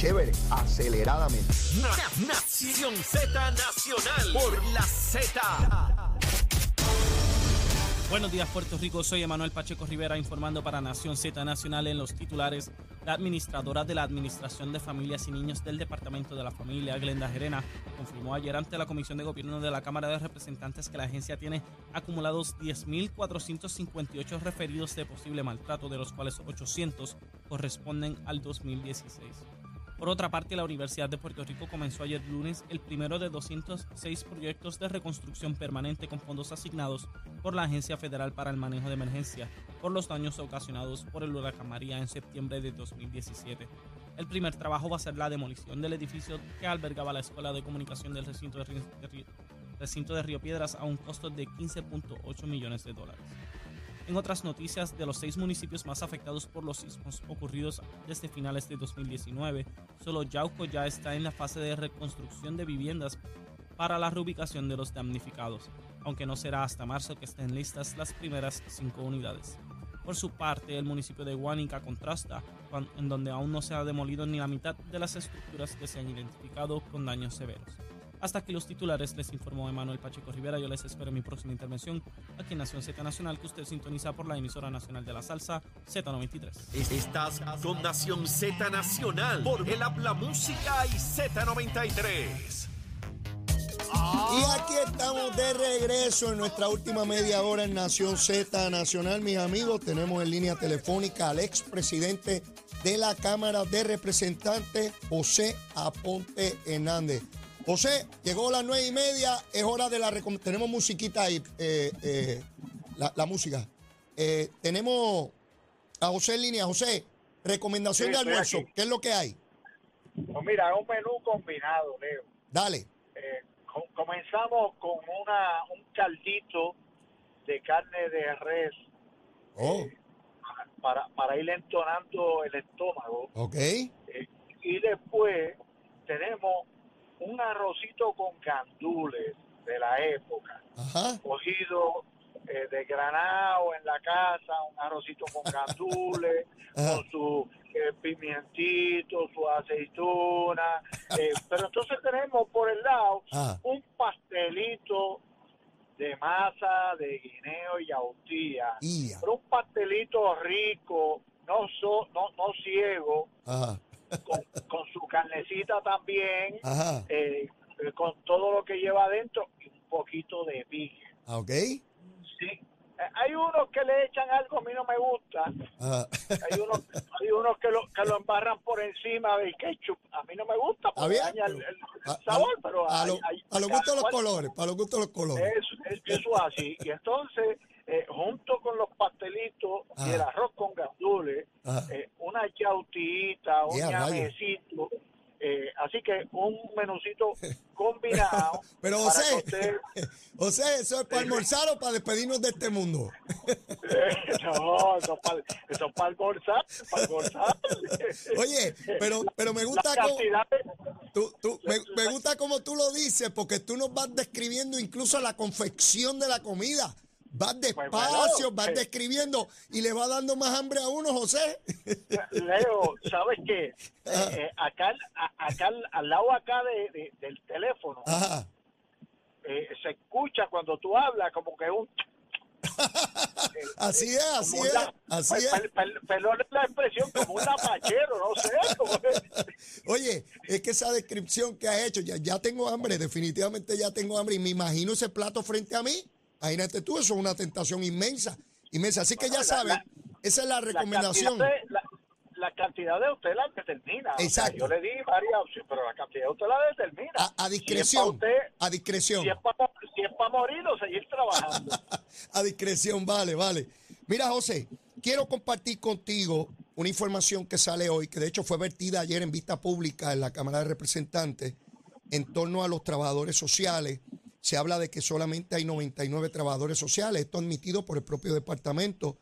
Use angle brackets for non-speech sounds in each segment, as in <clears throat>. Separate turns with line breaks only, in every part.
chévere, aceleradamente.
Nación Z Nacional por la Z.
Buenos días Puerto Rico, soy Emanuel Pacheco Rivera informando para Nación Z Nacional en los titulares. La administradora de la Administración de Familias y Niños del Departamento de la Familia, Glenda Gerena, confirmó ayer ante la Comisión de Gobierno de la Cámara de Representantes que la agencia tiene acumulados 10.458 referidos de posible maltrato, de los cuales 800 corresponden al 2016. Por otra parte, la Universidad de Puerto Rico comenzó ayer lunes el primero de 206 proyectos de reconstrucción permanente con fondos asignados por la Agencia Federal para el Manejo de Emergencia por los daños ocasionados por el huracán María en septiembre de 2017. El primer trabajo va a ser la demolición del edificio que albergaba la Escuela de Comunicación del recinto de Río, recinto de Río Piedras a un costo de 15.8 millones de dólares. En otras noticias, de los seis municipios más afectados por los sismos ocurridos desde finales de 2019, solo Yauco ya está en la fase de reconstrucción de viviendas para la reubicación de los damnificados, aunque no será hasta marzo que estén listas las primeras cinco unidades. Por su parte, el municipio de Huánica contrasta, en donde aún no se ha demolido ni la mitad de las estructuras que se han identificado con daños severos. Hasta aquí los titulares, les informó Emanuel Pacheco Rivera. Yo les espero en mi próxima intervención aquí en Nación Z Nacional, que usted sintoniza por la emisora nacional de la salsa Z93.
Estás con Nación Z Nacional por el Habla Música y Z93.
Y aquí estamos de regreso en nuestra última media hora en Nación Z Nacional, mis amigos. Tenemos en línea telefónica al expresidente de la Cámara de Representantes, José Aponte Hernández. José, llegó las nueve y media, es hora de la Tenemos musiquita ahí, eh, eh, la, música. Eh, tenemos a José en línea. José, recomendación de almuerzo, ¿qué es lo que hay?
Pues mira, un menú combinado, Leo.
Dale.
comenzamos con una un caldito de carne de res.
Oh.
para, para ir entonando el estómago.
Ok.
y después tenemos un arrocito con gandules de la época, cogido eh, de granado en la casa, un arrocito con <laughs> gandules, con su eh, pimientito, su aceituna, eh, pero entonces tenemos por el lado un pastelito de masa de guineo y autía, pero un pastelito rico, no so, no, no ciego, con, su carnecita también, eh, con todo lo que lleva adentro y un poquito de pique.
Ah, ¿Ok?
Sí. Eh, hay unos que le echan algo, a mí no me gusta. Hay unos, hay unos que, lo, que lo embarran por encima del ketchup. A mí no me gusta porque daña el, sabor, pero
a, lo, a los gustos los colores, para los gustos los colores.
Eso, eso así. Y entonces eh, junto con los pastelitos y el arroz con gandules, eh, una chautita, un ñamecito. Eh, así que un menucito <laughs> combinado. <laughs>
Pero José, <laughs> José, ¿eso es para almorzar o para despedirnos de este mundo?
no, eso es para, eso para almorzar, para almorzar.
Oye, pero, pero me gusta como, tú, tú, me, me gusta como tú lo dices, porque tú nos vas describiendo incluso la confección de la comida. Vas pues despacio, vas describiendo y le va dando más hambre a uno, José.
Leo, ¿sabes qué? Eh, eh, acá, acá al lado acá de, del teléfono, eh, se escucha cuando tú hablas como que un... <laughs>
así es, así es, así es.
Perdón la expresión, como un lapachero, no sé. <laughs>
Oye, es que esa descripción que ha hecho, ya, ya tengo hambre, definitivamente ya tengo hambre y me imagino ese plato frente a mí Imagínate tú, eso es una tentación inmensa, inmensa. Así que ya saben, esa es la recomendación.
La cantidad, de, usted la determina.
Exacto.
yo le di varias opciones, pero la cantidad de usted la determina.
A, discreción. a discreción.
Si es para, morir o seguir trabajando. <laughs>
a discreción, vale, vale. Mira, José, quiero compartir contigo una información que sale hoy, que de hecho fue vertida ayer en vista pública en la Cámara de Representantes, en torno a los trabajadores sociales se habla de que solamente hay 99 trabajadores sociales, esto admitido por el propio departamento.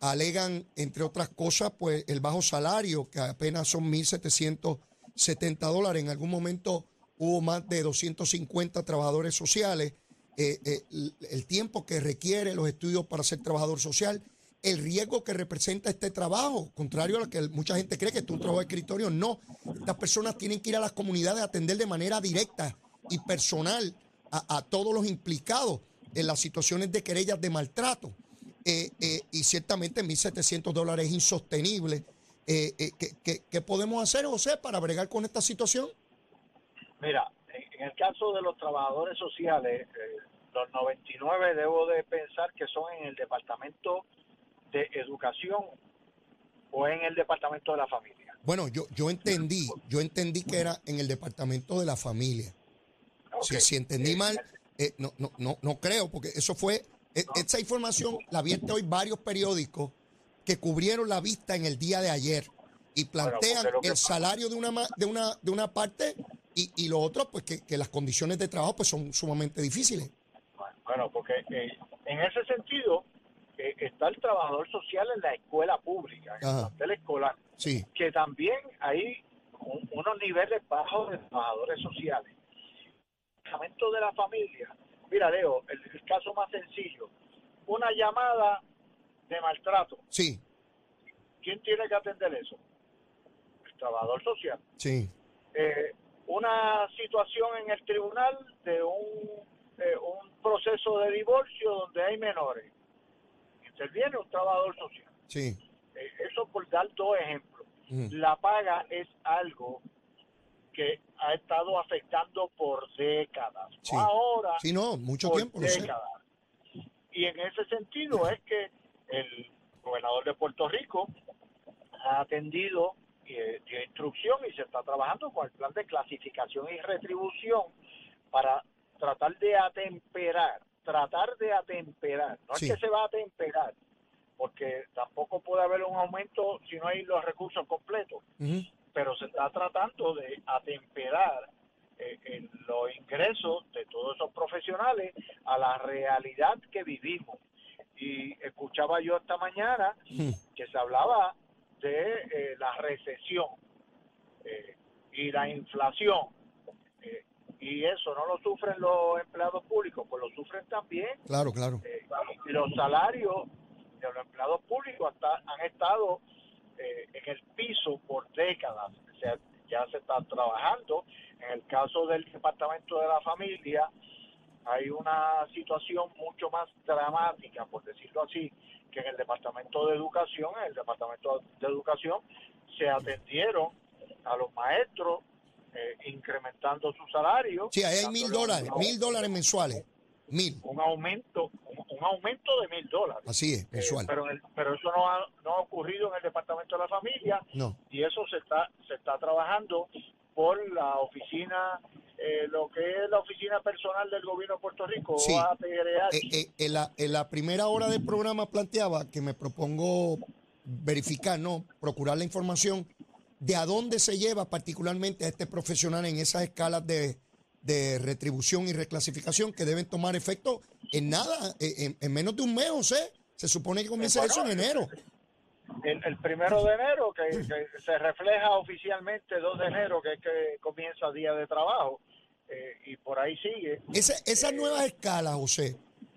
Alegan, entre otras cosas, pues el bajo salario, que apenas son 1.770 dólares. En algún momento hubo más de 250 trabajadores sociales. Eh, eh, el tiempo que requiere los estudios para ser trabajador social el riesgo que representa este trabajo, contrario a lo que mucha gente cree que es un trabajo de escritorio. No, estas personas tienen que ir a las comunidades a atender de manera directa y personal a, todos los implicados en las situaciones de querellas de maltrato. Eh, eh, y ciertamente 1.700 dólares es insostenible. Eh, ¿qué, podemos hacer, José, para bregar con esta situación?
Mira, en el caso de los trabajadores sociales, los 99 debo de pensar que son en el departamento de educación o en el departamento de la familia?
Bueno, yo, yo entendí, yo entendí que era en el departamento de la familia. Si, entendí mal, eh, no, no, no, no creo, porque eso fue, e, esa información la vierte hoy varios periódicos que cubrieron la vista en el día de ayer y plantean el salario de una, de una, de una parte y, y lo otro, pues que, que, las condiciones de trabajo pues son sumamente difíciles.
Bueno, porque eh, en ese sentido, está el trabajador social en la escuela pública, en la escolar,
sí.
que también hay unos niveles bajos de trabajadores sociales. El de la familia, mira Leo, el, caso más sencillo, una llamada de maltrato.
Sí.
¿Quién tiene que atender eso? El trabajador social.
Sí.
Eh, una situación en el tribunal de un, eh, un proceso de divorcio donde hay menores interviene un trabajador social.
Sí.
Eh, eso por dar dos ejemplos. La paga es algo que ha estado afectando por décadas.
Sí.
ahora.
Sí, no, mucho tiempo.
Décadas. Y en ese sentido es que el gobernador de Puerto Rico ha atendido eh, dio instrucción y se está trabajando con el plan de clasificación y retribución para tratar de atemperar tratar de atemperar, no es que se va a atemperar, porque tampoco puede haber un aumento si no hay los recursos completos, pero se está tratando de atemperar eh, los ingresos de todos esos profesionales a la realidad que vivimos. Y escuchaba yo esta mañana que se hablaba de eh, la recesión eh, y la inflación y eso no lo sufren los empleados públicos, pues lo sufren también.
Claro, claro.
Eh, y los salarios de los empleados públicos hasta, han estado eh, en el piso por décadas. O sea, ya se está trabajando. En el caso del Departamento de la Familia, hay una situación mucho más dramática, por decirlo así, que en el Departamento de Educación. En el Departamento de Educación se atendieron a los maestros eh, incrementando su salario.
Sí, ahí hay mil dólares, mil dólares mensuales. Mil.
Un aumento, un, aumento de mil dólares.
Así es, eh, mensual.
pero, pero eso no ha, no ha ocurrido en el Departamento de la Familia.
No.
Y eso se está, se está trabajando por la oficina, eh, lo que es la oficina personal del gobierno de Puerto Rico,
sí. en, la, en la primera hora del programa planteaba que me propongo verificar, no, procurar la información de a dónde se lleva particularmente a este profesional en esas escalas de, retribución y reclasificación que deben tomar efecto en nada, en, menos de un mes, sea, se supone que comienza eso en enero.
El, primero de enero, que, se refleja oficialmente 2 de enero, que es que comienza día de trabajo, eh, y por ahí sigue.
Esa, esas nuevas escalas, José,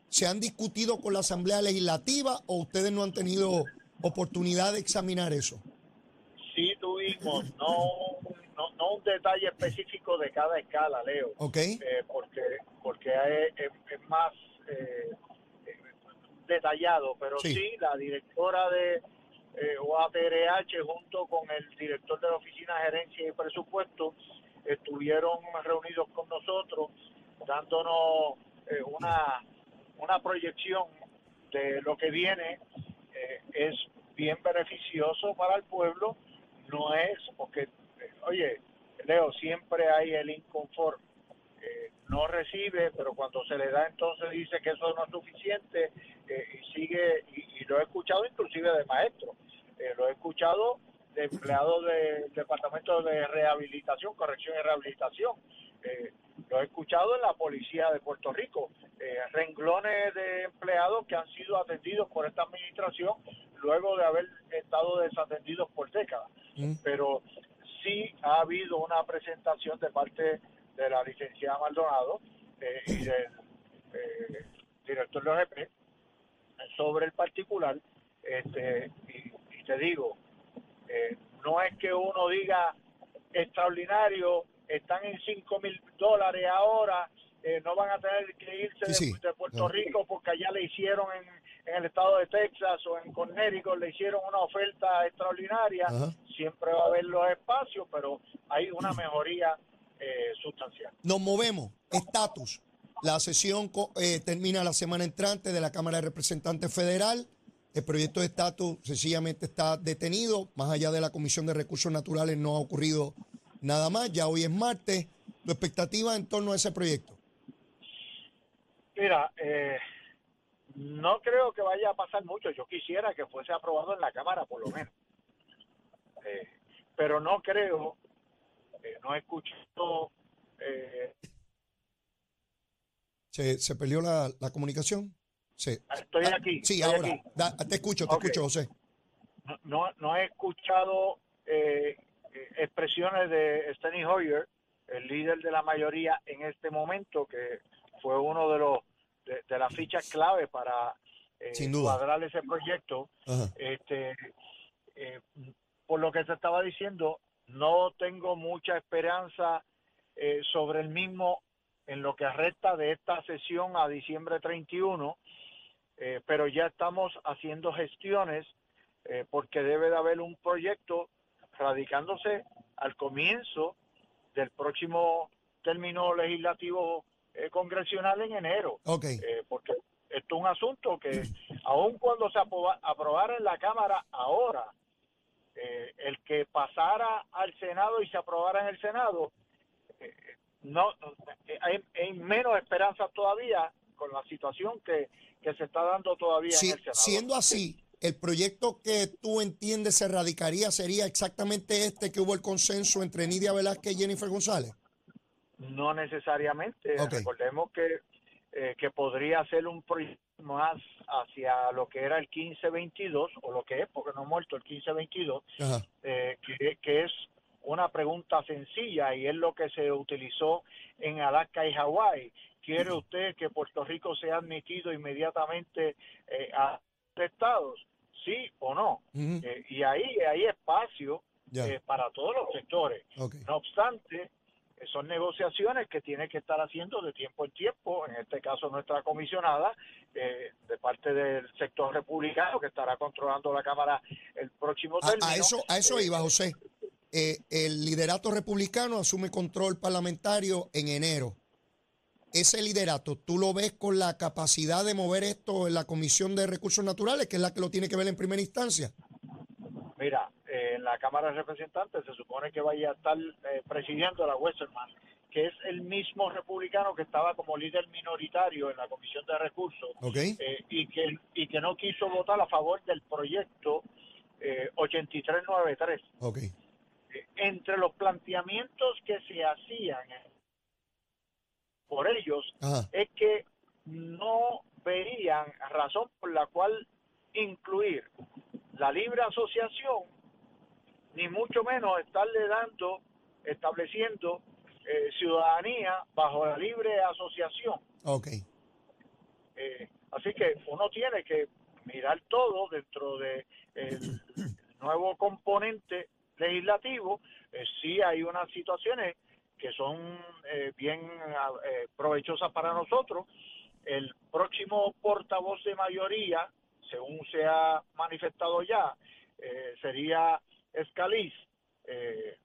¿se han discutido con la Asamblea Legislativa o ustedes no han tenido oportunidad de examinar eso?
sí tuvimos, no, no, un detalle específico de cada escala, Leo.
Okay.
Eh, porque porque es, más eh, detallado, pero sí. la directora de eh, OATRH junto con el director de la Oficina de Gerencia y Presupuesto estuvieron reunidos con nosotros dándonos eh, una, una proyección de lo que viene. es bien beneficioso para el pueblo no es porque, oye, Leo, siempre hay el inconforme. no recibe, pero cuando se le da entonces dice que eso no es suficiente eh, y sigue, y, lo he escuchado inclusive de maestros, eh, lo he escuchado de empleados del Departamento de Rehabilitación, Corrección y Rehabilitación, eh, lo he escuchado en la Policía de Puerto Rico, renglones de empleados que han sido atendidos por esta administración luego de haber estado desatendidos por décadas. Mm. Pero sí ha habido una presentación de parte de la licenciada Maldonado eh, y del eh, director de OGP sobre el particular Este, y, te digo, eh, no es que uno diga extraordinario, están en 5 mil dólares ahora, eh, no van a tener que irse de, Puerto Rico porque allá le hicieron en, el estado de Texas o en Connecticut, le hicieron una oferta extraordinaria. Siempre va a haber los espacios, pero hay una mejoría eh, sustancial.
Nos movemos. Estatus. La sesión eh, termina la semana entrante de la Cámara de Representantes Federal. El proyecto de estatus sencillamente está detenido. Más allá de la Comisión de Recursos Naturales no ha ocurrido nada más. Ya hoy es martes. ¿Tu expectativa en torno a ese proyecto?
Mira, eh, no creo que vaya a pasar mucho. Yo quisiera que fuese aprobado en la Cámara, por lo menos. Eh, pero no creo, eh, no he escuchado.
¿Se, ¿Se perdió la, la comunicación?
Sí. Estoy ah, aquí.
Sí, ahora. te escucho, te escucho, José.
No, no, he escuchado expresiones de Steny Hoyer, el líder de la mayoría en este momento, que fue uno de los de, las fichas clave para eh, cuadrar ese proyecto. Este, eh, por lo que se estaba diciendo, no tengo mucha esperanza eh, sobre el mismo en lo que resta de esta sesión a diciembre 31, eh, pero ya estamos haciendo gestiones porque debe de haber un proyecto radicándose al comienzo del próximo término legislativo eh, congresional en enero. Eh, porque esto es un asunto que, <clears throat> aun cuando se aprobara en la Cámara ahora, eh, el que pasara al Senado y se aprobara en el Senado, no hay, menos esperanza todavía con la situación que, se está dando todavía en el Senado.
Siendo así, el proyecto que tú entiendes se radicaría sería exactamente este que hubo el consenso entre Nidia Velázquez y Jennifer González.
No necesariamente. Recordemos que, eh, que podría ser un proyecto más hacia lo que era el 1522, o lo que es, porque no ha muerto el 1522, eh, que, que es una pregunta sencilla y es lo que se utilizó en Alaska y Hawái. ¿Quiere usted que Puerto Rico sea admitido inmediatamente eh, a estados? ¿Sí o no? Eh, y ahí hay espacio para todos los sectores. No obstante, son negociaciones que tiene que estar haciendo de tiempo en tiempo, en este caso nuestra comisionada, eh, de parte del sector republicano, que estará controlando la Cámara el próximo término.
A, eso, a eso iba, José. Eh, el liderato republicano asume control parlamentario en enero. Ese liderato, ¿tú lo ves con la capacidad de mover esto en la Comisión de Recursos Naturales, que es la que lo tiene que ver en primera instancia?
En la Cámara de Representantes se supone que vaya a estar eh, presidiendo la Westerman, que es el mismo republicano que estaba como líder minoritario en la Comisión de Recursos eh, y, que, y que no quiso votar a favor del proyecto eh, 8393.
Okay.
Eh, entre los planteamientos que se hacían por ellos es que no veían razón por la cual incluir la libre asociación ni mucho menos estarle dando, estableciendo eh, ciudadanía bajo la libre asociación.
Ok.
Eh, así que uno tiene que mirar todo dentro de el nuevo componente legislativo. Eh, sí hay unas situaciones que son bien provechosas para nosotros. El próximo portavoz de mayoría, según se ha manifestado ya, sería Escaliz, eh,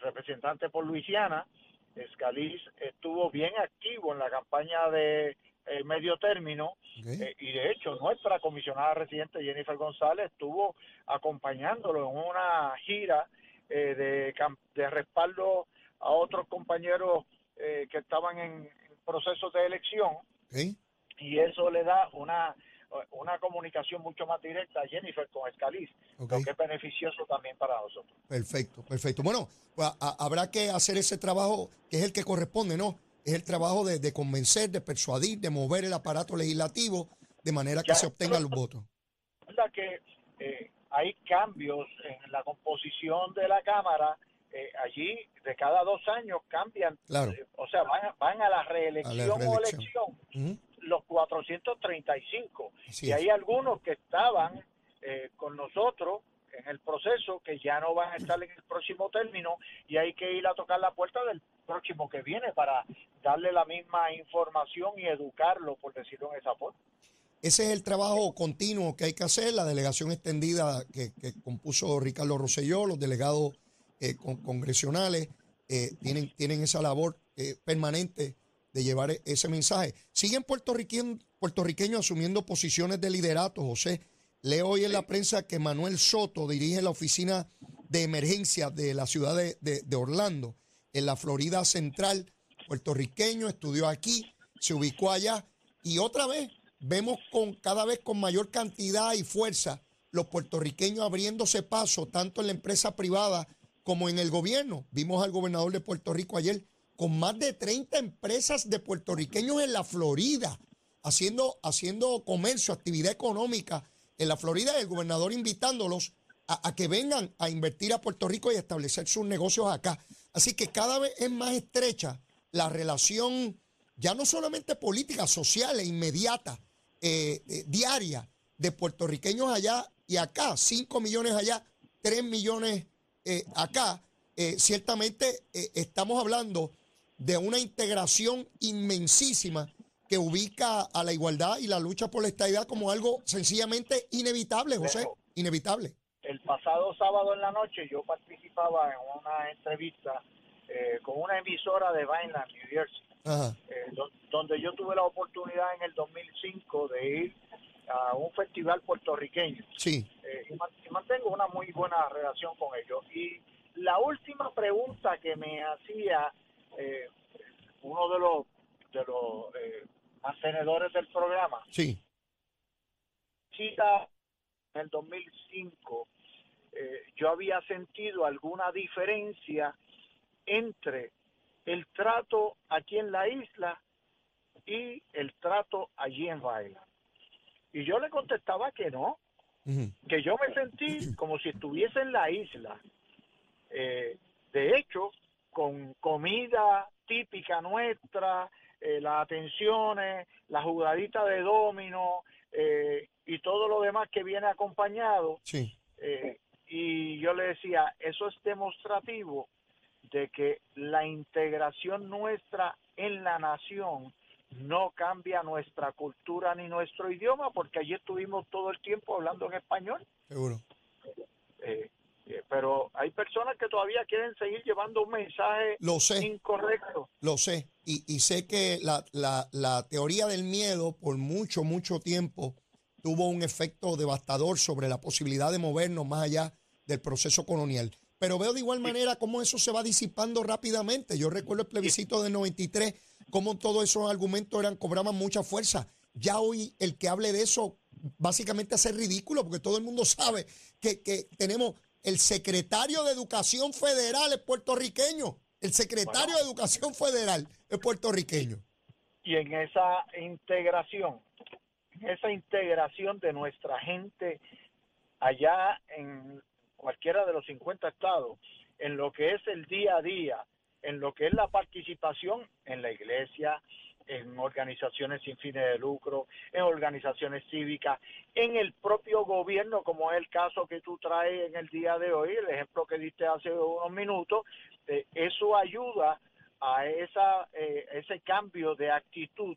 representante por Luisiana, Escaliz estuvo bien activo en la campaña de eh, medio término eh, y de hecho nuestra comisionada residente Jennifer González estuvo acompañándolo en una gira de, de respaldo a otros compañeros que estaban en, procesos de elección. Y eso le da una una comunicación mucho más directa a Jennifer con Escaliz, lo que es beneficioso también para nosotros.
Perfecto, perfecto. Bueno, pues, habrá que hacer ese trabajo que es el que corresponde, ¿no? Es el trabajo de, convencer, de persuadir, de mover el aparato legislativo de manera que se obtengan los votos.
que eh, hay cambios en la composición de la Cámara. Eh, allí de cada dos años cambian,
eh,
o sea, van, a la reelección, o elección los 435. Y hay algunos que estaban eh, con nosotros en el proceso que ya no van a estar en el próximo término y hay que ir a tocar la puerta del próximo que viene para darle la misma información y educarlo, por decirlo en esa forma.
Ese es el trabajo continuo que hay que hacer, la delegación extendida que, compuso Ricardo Rosselló, los delegados eh, congresionales eh, tienen, tienen esa labor eh, permanente de llevar e, ese mensaje. Siguen puertorriqueños, puertorriqueños asumiendo posiciones de liderato, José. Leo hoy en la prensa que Manuel Soto dirige la oficina de emergencia de la ciudad de, de Orlando, en la Florida Central, puertorriqueño, estudió aquí, se ubicó allá y otra vez vemos con cada vez con mayor cantidad y fuerza los puertorriqueños abriéndose paso tanto en la empresa privada como en el gobierno. Vimos al gobernador de Puerto Rico ayer con más de 30 empresas de puertorriqueños en la Florida, haciendo, haciendo comercio, actividad económica en la Florida, el gobernador invitándolos a, a que vengan a invertir a Puerto Rico y establecer sus negocios acá. Así que cada vez es más estrecha la relación, ya no solamente política, social e inmediata, eh, eh, diaria de puertorriqueños allá y acá, 5 millones allá, 3 millones eh, acá, ciertamente estamos hablando de una integración inmensísima que ubica a la igualdad y la lucha por la estabilidad como algo sencillamente inevitable, José, inevitable.
El pasado sábado en la noche yo participaba en una entrevista con una emisora de Vineland, New Jersey, eh, donde yo tuve la oportunidad en el 2005 de ir a un festival puertorriqueño.
Sí.
Eh, y, mantengo una muy buena relación con ellos. Y la última pregunta que me hacía eh, uno de los de los mantenedores del programa.
Sí.
Cita en el 2005 yo había sentido alguna diferencia entre el trato aquí en la isla y el trato allí en Baila. Y yo le contestaba que no, que yo me sentí como si estuviese en la isla. Eh, de hecho, con comida típica nuestra, eh, las atenciones, la jugadita de domino eh, y todo lo demás que viene acompañado.
Sí.
y yo le decía, eso es demostrativo de que la integración nuestra en la nación no cambia nuestra cultura ni nuestro idioma, porque allí estuvimos todo el tiempo hablando en español.
Seguro.
Eh, eh, pero hay personas que todavía quieren seguir llevando un mensaje
lo sé,
incorrecto.
Lo sé, y, y sé que la, la, la teoría del miedo por mucho, mucho tiempo tuvo un efecto devastador sobre la posibilidad de movernos más allá del proceso colonial. Pero veo de igual manera cómo eso se va disipando rápidamente. Yo recuerdo el plebiscito del 93, cómo todos esos argumentos eran, cobraban mucha fuerza. Ya hoy el que hable de eso básicamente hace ridículo, porque todo el mundo sabe que, tenemos el secretario de Educación Federal es puertorriqueño. El secretario de Educación Federal es puertorriqueño.
Y en esa integración, esa integración de nuestra gente allá en cualquiera de los 50 estados, en lo que es el día a día, en lo que es la participación en la iglesia, en organizaciones sin fines de lucro, en organizaciones cívicas, en el propio gobierno, como es el caso que tú traes en el día de hoy, el ejemplo que diste hace unos minutos, eh, eso ayuda a esa, eh, ese cambio de actitud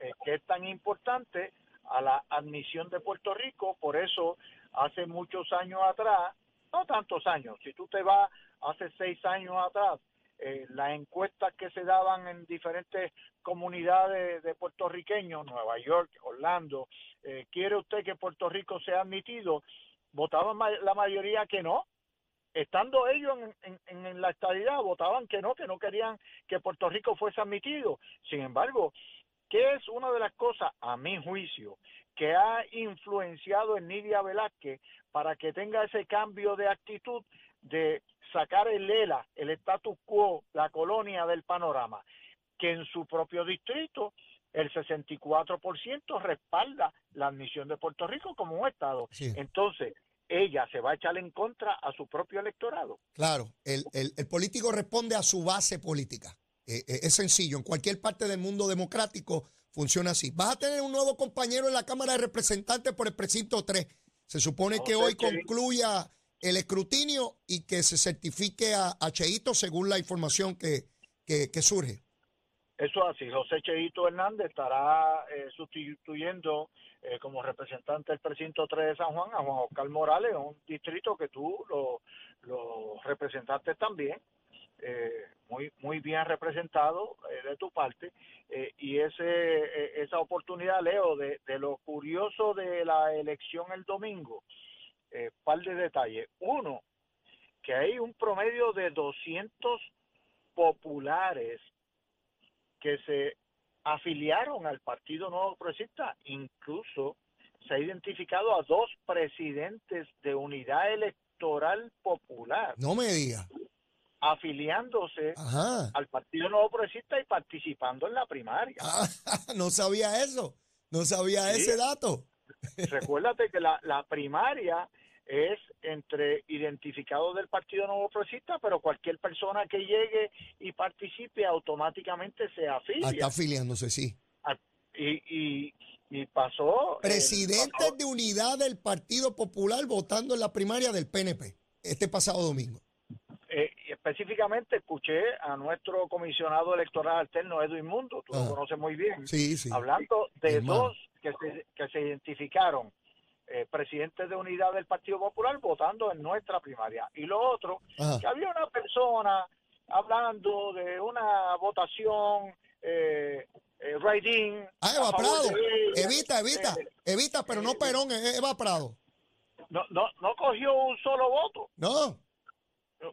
eh, que es tan importante a la admisión de Puerto Rico. Por eso, hace muchos años atrás, no tantos años, si tú te vas hace seis años atrás, eh, las encuestas que se daban en diferentes comunidades de puertorriqueños, Nueva York, Orlando, eh, ¿quiere usted que Puerto Rico sea admitido? Votaban la mayoría que no. Estando ellos en, en la estadidad, votaban que no, que no querían que Puerto Rico fuese admitido. Sin embargo, ¿qué es una de las cosas, a mi juicio, que ha influenciado en Nidia Velázquez para que tenga ese cambio de actitud de sacar el ELA, el status quo, la colonia del panorama, que en su propio distrito el 64% respalda la admisión de Puerto Rico como un Estado. Entonces, ella se va a echar en contra a su propio electorado.
Claro, el, político responde a su base política. Eh, eh, es sencillo, en cualquier parte del mundo democrático funciona así. Vas a tener un nuevo compañero en la Cámara de Representantes por el precinto 3 Se supone que hoy concluya el escrutinio y que se certifique a, Cheito según la información que, que, surge.
Eso así, José Cheito Hernández estará eh, sustituyendo eh, como representante del precinto 3 de San Juan a Juan Oscar Morales, un distrito que tú lo, representaste también. Eh, muy muy bien representado de tu parte y ese esa oportunidad Leo de, de, lo curioso de la elección el domingo eh, par de detalles. Uno, que hay un promedio de 200 populares que se afiliaron al Partido Nuevo Progresista. Incluso se ha identificado a dos presidentes de Unidad Electoral Popular.
No me diga.
Afiliándose al Partido Nuevo Progresista y participando en la primaria. <laughs>
Ah, no sabía eso. No sabía ese dato.
Recuérdate que la, la primaria es entre identificados del Partido Nuevo Progresista, pero cualquier persona que llegue y participe automáticamente se afilia.
Ah, está afiliándose, sí.
Ah, y, y, pasó...
Eh, Presidente de unidad del Partido Popular votando en la primaria del PNP este pasado domingo.
Eh, específicamente escuché a nuestro comisionado electoral alterno, Edwin Mundo, tú lo conoces muy bien,
sí, sí.
hablando de dos que se, que se identificaron eh, presidentes de unidad del Partido Popular votando en nuestra primaria. Y lo otro, que había una persona hablando de una votación eh, eh.
Ah, Eva Prado. evita, evita, eh, evita, pero no Perón, Eva Prado.
No, no, no cogió un solo voto.
No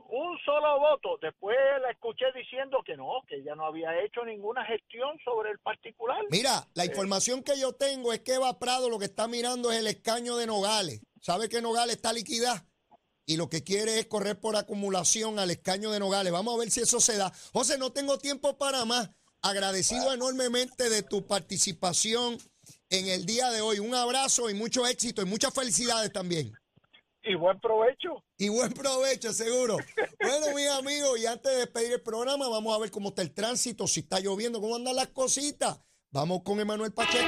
un solo voto. Después la escuché diciendo que no, que ella no había hecho ninguna gestión sobre el particular.
Mira, la eh, información que yo tengo es que Eva Prado lo que está mirando es el escaño de Nogales. ¿Sabe que Nogales está liquidada? Y lo que quiere es correr por acumulación al escaño de Nogales. Vamos a ver si eso se da. José, no tengo tiempo para más. Agradecido enormemente de tu participación en el día de hoy. Un abrazo y mucho éxito y muchas felicidades también.
Y buen provecho.
Y buen provecho, seguro. bueno, mis amigos, y antes de despedir el programa, vamos a ver cómo está el tránsito, si está lloviendo, cómo andan las cositas. Vamos con Emanuel Pacheco.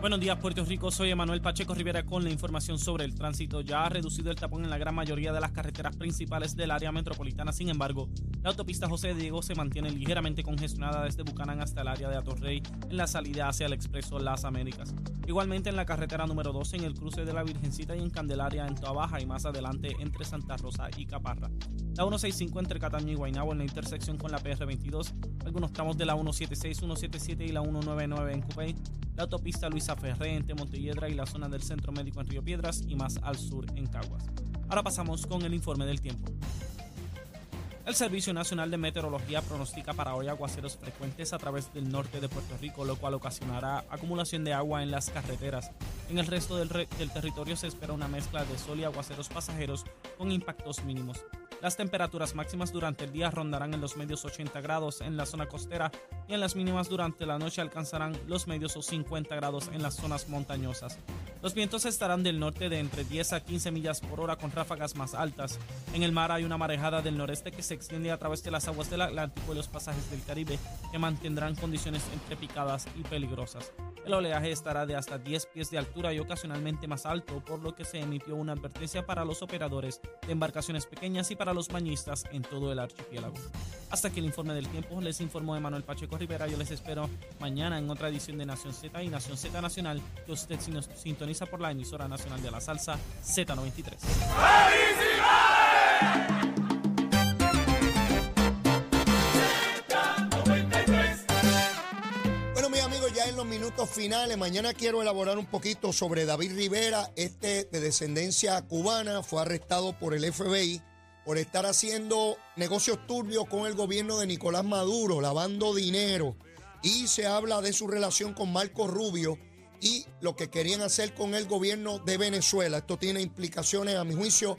Buenos días, Puerto Rico. Soy Emanuel Pacheco Rivera con la información sobre el tránsito. Ya ha reducido el tapón en la gran mayoría de las carreteras principales del área metropolitana. Sin embargo, la autopista José Diego se mantiene ligeramente congestionada desde Bucanán hasta el área de Atorrey en la salida hacia el Expreso Las Américas. Igualmente en la carretera número 12 en el cruce de la Virgencita y en Candelaria en Toa Baja y más adelante entre Santa Rosa y Caparra. La 165 entre Cataño y Guaynabo en la intersección con la PR22. Algunos tramos de la 176, 177 y la 199 en Cupey. La autopista Luis Ferré entre Montelledra y la zona del Centro Médico en Río Piedras y más al sur en Caguas. Ahora pasamos con el informe del tiempo. El Servicio Nacional de Meteorología pronostica para hoy aguaceros frecuentes a través del norte de Puerto Rico, lo cual ocasionará acumulación de agua en las carreteras. En el resto del, del territorio se espera una mezcla de sol y aguaceros pasajeros con impactos mínimos. Las temperaturas máximas durante el día rondarán en los medios 80 grados en la zona costera y en las mínimas durante la noche alcanzarán los medios o 50 grados en las zonas montañosas. Los vientos estarán del norte de entre 10 a 15 millas por hora con ráfagas más altas. En el mar hay una marejada del noreste que se extiende a través de las aguas del Atlántico y los pasajes del Caribe que mantendrán condiciones entre picadas y peligrosas. El oleaje estará de hasta 10 pies de altura y ocasionalmente más alto, por lo que se emitió una advertencia para los operadores de embarcaciones pequeñas y para los bañistas en todo el archipiélago. Hasta que el informe del tiempo les informó Emanuel Pacheco Rivera. Yo les espero mañana en otra edición de Nación Z y Nación Z Nacional, que usted sintoniza por la emisora nacional de la salsa Z93.
Bueno, minutos finales, mañana quiero elaborar un poquito sobre David Rivera, este de descendencia cubana, fue arrestado por el FBI por estar haciendo negocios turbios con el gobierno de Nicolás Maduro, lavando dinero. Y se habla de su relación con Marco Rubio y lo que querían hacer con el gobierno de Venezuela. Esto tiene implicaciones, a mi juicio,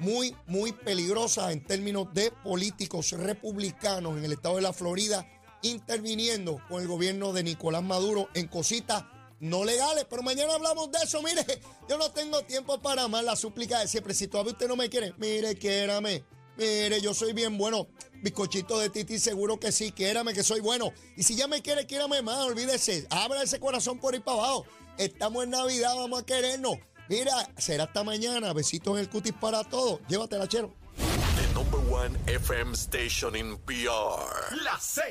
muy, muy peligrosas en términos de políticos republicanos en el estado de la Florida interviniendo con el gobierno de Nicolás Maduro en cositas no legales, pero mañana hablamos de eso. Mire, yo no tengo tiempo para más la súplica de siempre. Si todavía usted no me quiere, mire, quiérame. Mire, yo soy bien bueno. Bizcochito de Titi, seguro que sí. Quiérame que soy bueno. Y si ya me quiere, quiérame más. Olvídese. Abra ese corazón por ahí para abajo. Estamos en Navidad, vamos a querernos. Mira, será hasta mañana. Besitos en el cutis para todos. Llévatela, chero.
One FM station in PR. La Z.